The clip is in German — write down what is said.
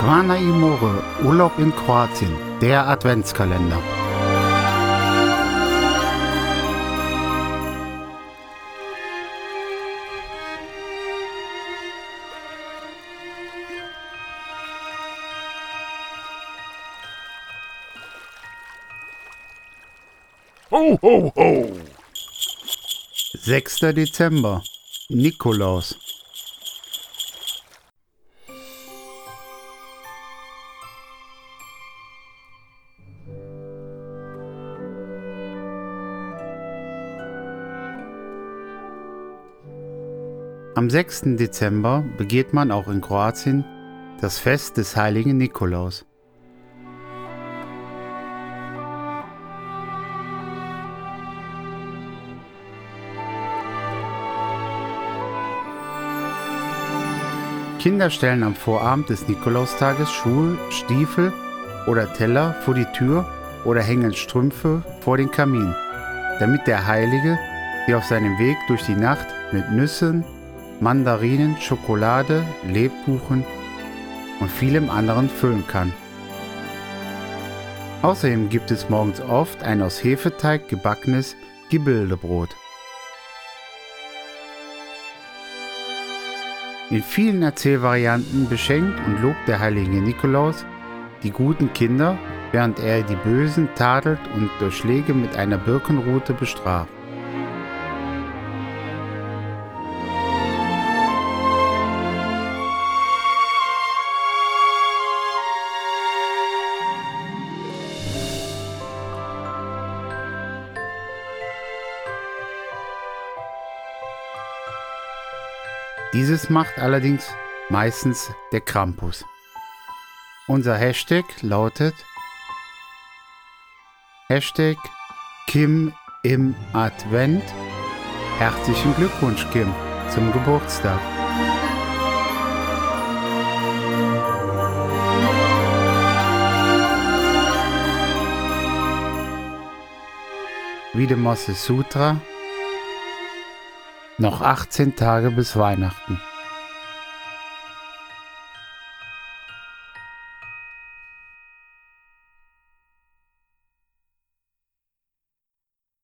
Zvana Imore, Urlaub in Kroatien, der Adventskalender. Ho, ho, ho! 6. Dezember, Nikolaus. Am 6. Dezember begeht man auch in Kroatien das Fest des heiligen Nikolaus. Kinder stellen am Vorabend des Nikolaustages Schuhe, Stiefel oder Teller vor die Tür oder hängen Strümpfe vor den Kamin, damit der Heilige sie auf seinem Weg durch die Nacht mit Nüssen, Mandarinen, Schokolade, Lebkuchen und vielem anderen füllen kann. Außerdem gibt es morgens oft ein aus Hefeteig gebackenes Gebildebrot. In vielen Erzählvarianten beschenkt und lobt der heilige Nikolaus die guten Kinder, während er die Bösen tadelt und durch Schläge mit einer Birkenrute bestraft. Dieses macht allerdings meistens der Krampus. Unser Hashtag lautet Hashtag Kim im Advent. Herzlichen Glückwunsch, Kim, zum Geburtstag. Videmosse Sutra noch 18 Tage bis Weihnachten.